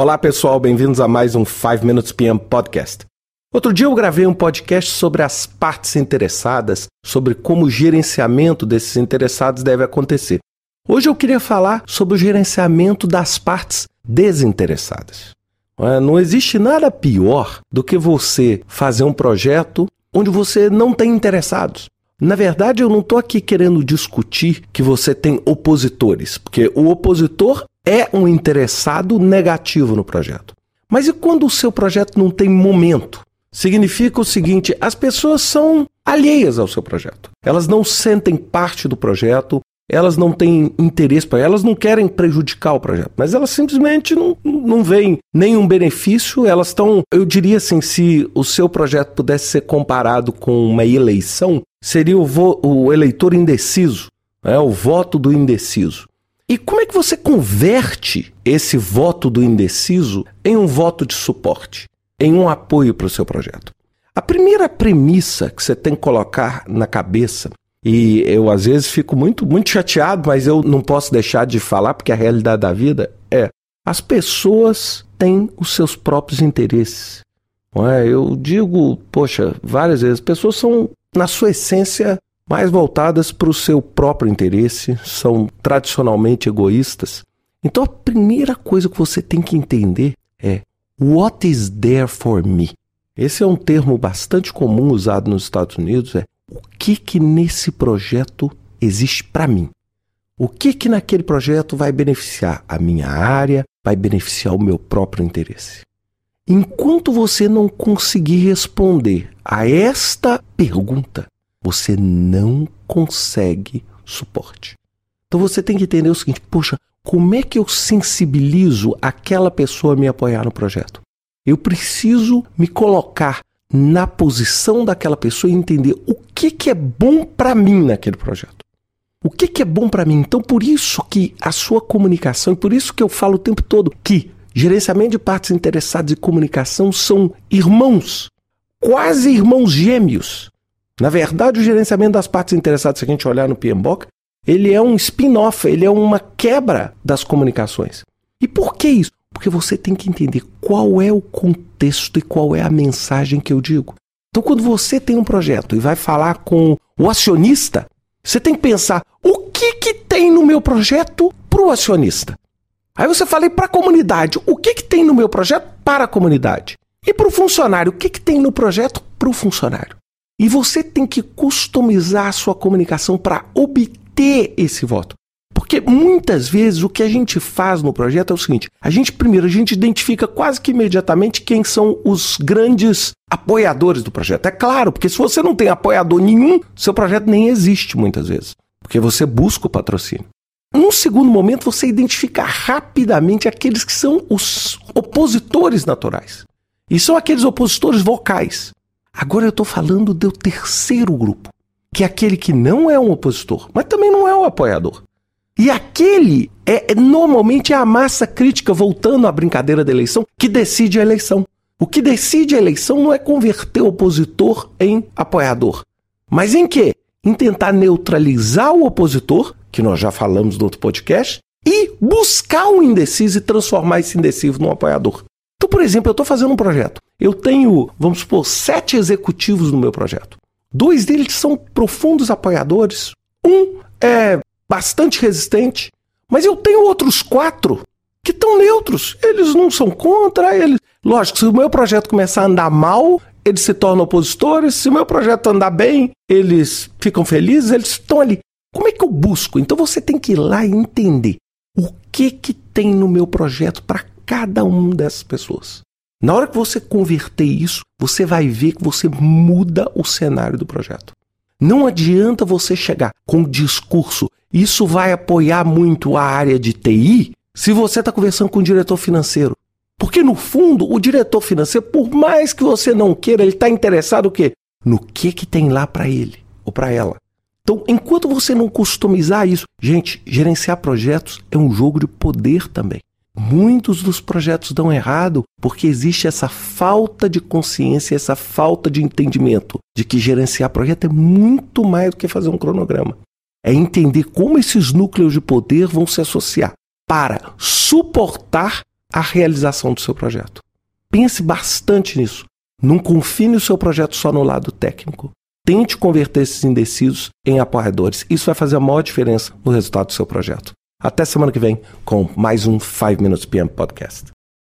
Olá pessoal, bem-vindos a mais um 5 Minutes PM Podcast. Outro dia eu gravei um podcast sobre as partes interessadas, sobre como o gerenciamento desses interessados deve acontecer. Hoje eu queria falar sobre o gerenciamento das partes desinteressadas. É, não existe nada pior do que você fazer um projeto onde você não tem interessados. Na verdade, eu não estou aqui querendo discutir que você tem opositores, porque o opositor é um interessado negativo no projeto. Mas e quando o seu projeto não tem momento? Significa o seguinte: as pessoas são alheias ao seu projeto. Elas não sentem parte do projeto, elas não têm interesse para elas não querem prejudicar o projeto, mas elas simplesmente não, não veem nenhum benefício, elas estão, eu diria assim, se o seu projeto pudesse ser comparado com uma eleição, seria o, o eleitor indeciso, né, o voto do indeciso. E como é que você converte esse voto do indeciso em um voto de suporte, em um apoio para o seu projeto? A primeira premissa que você tem que colocar na cabeça, e eu às vezes fico muito, muito chateado, mas eu não posso deixar de falar porque a realidade da vida é: as pessoas têm os seus próprios interesses. É? Eu digo, poxa, várias vezes, pessoas são, na sua essência, mais voltadas para o seu próprio interesse, são tradicionalmente egoístas. Então a primeira coisa que você tem que entender é what is there for me? Esse é um termo bastante comum usado nos Estados Unidos, é o que que nesse projeto existe para mim? O que que naquele projeto vai beneficiar a minha área, vai beneficiar o meu próprio interesse? Enquanto você não conseguir responder a esta pergunta, você não consegue suporte. Então você tem que entender o seguinte: poxa, como é que eu sensibilizo aquela pessoa a me apoiar no projeto? Eu preciso me colocar na posição daquela pessoa e entender o que, que é bom para mim naquele projeto. O que, que é bom para mim? Então, por isso que a sua comunicação, e por isso que eu falo o tempo todo que gerenciamento de partes interessadas e comunicação são irmãos, quase irmãos gêmeos. Na verdade, o gerenciamento das partes interessadas, se a gente olhar no PMBOK, ele é um spin-off, ele é uma quebra das comunicações. E por que isso? Porque você tem que entender qual é o contexto e qual é a mensagem que eu digo. Então, quando você tem um projeto e vai falar com o acionista, você tem que pensar o que, que tem no meu projeto para o acionista. Aí você fala para a comunidade, o que, que tem no meu projeto para a comunidade? E para o funcionário, o que, que tem no projeto para o funcionário? E você tem que customizar a sua comunicação para obter esse voto. Porque muitas vezes o que a gente faz no projeto é o seguinte: a gente primeiro a gente identifica quase que imediatamente quem são os grandes apoiadores do projeto. É claro, porque se você não tem apoiador nenhum, seu projeto nem existe muitas vezes, porque você busca o patrocínio. Num segundo momento, você identifica rapidamente aqueles que são os opositores naturais. E são aqueles opositores vocais. Agora eu estou falando do terceiro grupo, que é aquele que não é um opositor, mas também não é um apoiador. E aquele é, é normalmente é a massa crítica, voltando à brincadeira da eleição, que decide a eleição. O que decide a eleição não é converter o opositor em apoiador, mas em quê? Em tentar neutralizar o opositor, que nós já falamos no outro podcast, e buscar o indeciso e transformar esse indeciso num apoiador. Por exemplo, eu estou fazendo um projeto. Eu tenho, vamos supor, sete executivos no meu projeto. Dois deles são profundos apoiadores. Um é bastante resistente. Mas eu tenho outros quatro que estão neutros. Eles não são contra. Eles... Lógico, se o meu projeto começar a andar mal, eles se tornam opositores. Se o meu projeto andar bem, eles ficam felizes, eles estão ali. Como é que eu busco? Então você tem que ir lá e entender o que que tem no meu projeto para cada uma dessas pessoas. Na hora que você converter isso, você vai ver que você muda o cenário do projeto. Não adianta você chegar com discurso, isso vai apoiar muito a área de TI, se você está conversando com o diretor financeiro. Porque no fundo, o diretor financeiro, por mais que você não queira, ele está interessado o quê? No que que tem lá para ele ou para ela. Então, enquanto você não customizar isso, gente, gerenciar projetos é um jogo de poder também. Muitos dos projetos dão errado porque existe essa falta de consciência, essa falta de entendimento de que gerenciar projeto é muito mais do que fazer um cronograma. É entender como esses núcleos de poder vão se associar para suportar a realização do seu projeto. Pense bastante nisso. Não confine o seu projeto só no lado técnico. Tente converter esses indecisos em apoiadores. Isso vai fazer a maior diferença no resultado do seu projeto. Até semana que vem com mais um 5 Minutes PM Podcast.